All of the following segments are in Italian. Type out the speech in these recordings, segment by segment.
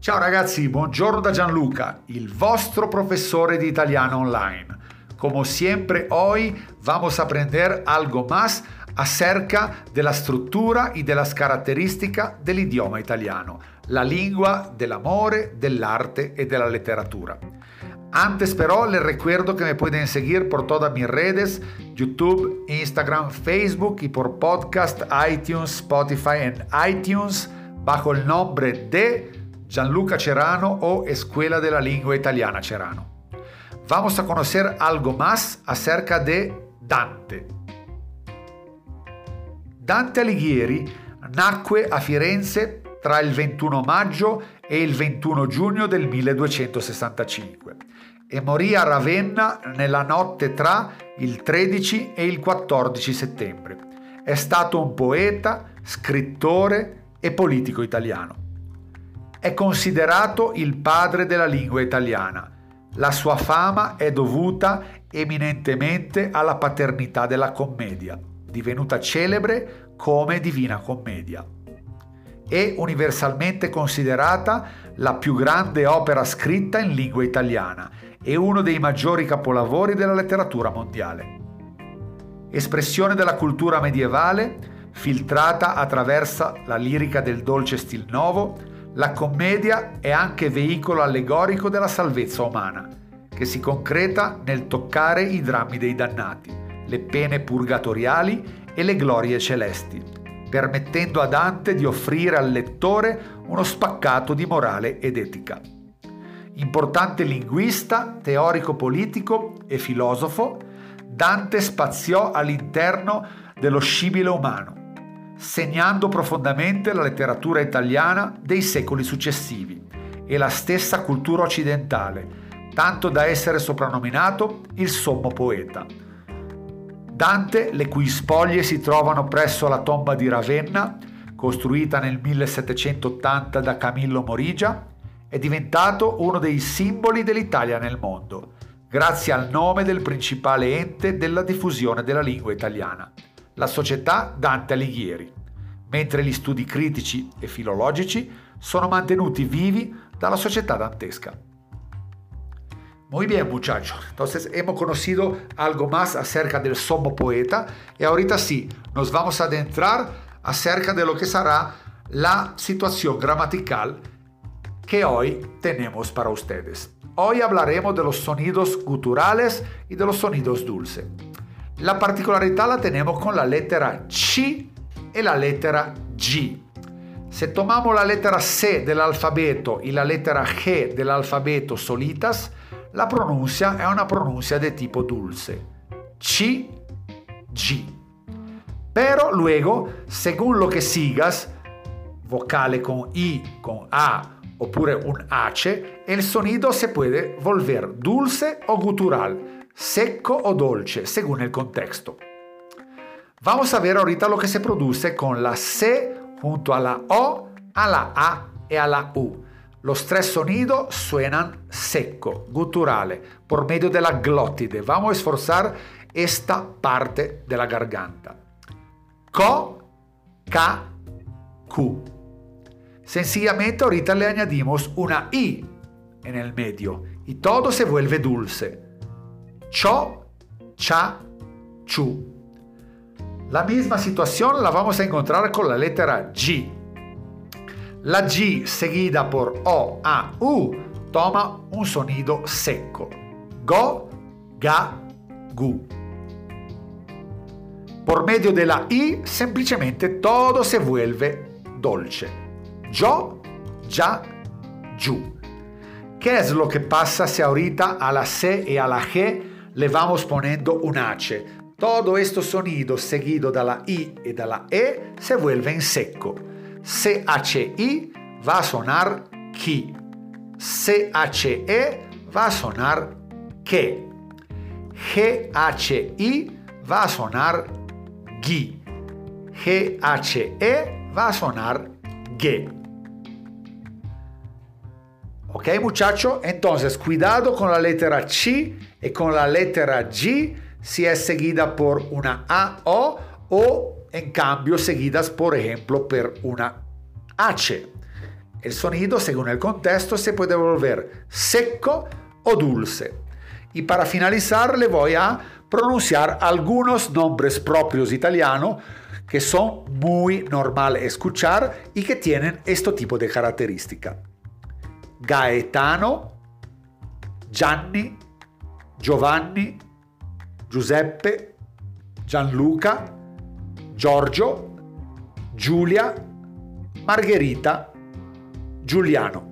Ciao ragazzi, buongiorno da Gianluca, il vostro professore di italiano online. Como siempre, hoy vamos a aprender algo más acerca de la estructura y de las características del idioma italiano, la lingua del amore, dell'arte e della letteratura. Antes pero les recuerdo que me pueden seguir por todas mis redes, YouTube, Instagram, Facebook y por podcast, iTunes, Spotify en iTunes bajo el nombre de Gianluca Cerano o Escuela de la Lingua Italiana Cerano. Vamos a conocer algo más acerca de Dante. Dante Alighieri nacque a Firenze tra il 21 maggio e il 21 giugno del 1265 e morì a Ravenna nella notte tra il 13 e il 14 settembre. È stato un poeta, scrittore e politico italiano. È considerato il padre della lingua italiana. La sua fama è dovuta eminentemente alla paternità della commedia, divenuta celebre come Divina Commedia. È universalmente considerata la più grande opera scritta in lingua italiana e uno dei maggiori capolavori della letteratura mondiale. Espressione della cultura medievale, filtrata attraverso la lirica del dolce stil novo, la commedia è anche veicolo allegorico della salvezza umana, che si concreta nel toccare i drammi dei dannati, le pene purgatoriali e le glorie celesti, permettendo a Dante di offrire al lettore uno spaccato di morale ed etica. Importante linguista, teorico politico e filosofo, Dante spaziò all'interno dello scibile umano, segnando profondamente la letteratura italiana dei secoli successivi e la stessa cultura occidentale, tanto da essere soprannominato il sommo poeta. Dante, le cui spoglie si trovano presso la tomba di Ravenna, costruita nel 1780 da Camillo Morigia, è diventato uno dei simboli dell'Italia nel mondo, grazie al nome del principale ente della diffusione della lingua italiana, la società Dante Alighieri, mentre gli studi critici e filologici sono mantenuti vivi dalla società dantesca. Muy bien, muchachos. Entonces hemos conocido algo más acerca del sommo poeta y ahorita sí, nos vamos a adentrar acerca de lo que será la situación gramatical que hoy tenemos para ustedes. Hoy hablaremos de los sonidos guturales y de los sonidos dulces. La particolaridad la tenemos con la letra C e la lettera G. Se tomamos la lettera C dell'alfabeto e la lettera G dell'alfabeto solitas, la pronuncia è una pronuncia di tipo dulce. C, G. Pero luego, según lo que sigas, vocale con I, con A oppure un ace, el sonido se puede volver dulce o gutural, secco o dolce, según el contexto. Vamos a ver ahorita lo que se produce con la C junto a la O, a la A y a la U. Los tres sonidos suenan seco, guturale, por medio de la glottide. Vamos a esforzar esta parte de la garganta. Co, K, Q. Sencillamente ahorita le añadimos una I en el medio y todo se vuelve dulce. Cho, cha, chu. La misma situación la vamos a encontrar con la letra G. La G seguida por O, A, U toma un sonido seco. Go, ga, gu. Por medio de la I semplicemente todo se vuelve dolce. Yo, ya, yu. ¿Qué es lo que pasa si ahorita a la C y a la G le vamos poniendo un H? Todo esto sonido seguido la I de la E se vuelve en seco. C-H-I va a sonar ki. C-H-E va a sonar que. G-H-I va a sonar gui. G-H-E va a sonar ge. Ok muchacho? Entonces, cuidado con la letra C y con la letra G si es seguida por una A O o en cambio seguidas por ejemplo por una H. El sonido, según el contexto, se puede volver seco o dulce. Y para finalizar, le voy a pronunciar algunos nombres propios italianos que son muy normal escuchar y que tienen este tipo de característica. Gaetano, Gianni, Giovanni, Giuseppe, Gianluca, Giorgio, Giulia, Margherita, Giuliano.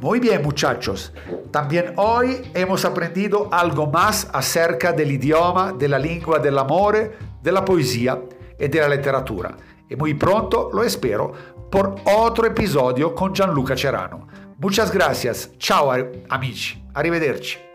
Muy bien muchachos, también hoy hemos aprendido algo más acerca del idioma, de la lengua del amor, de la poesía y de muy pronto, lo espero, por otro episodio con Gianluca Cerano. Muchas gracias, ciao amici, arrivederci.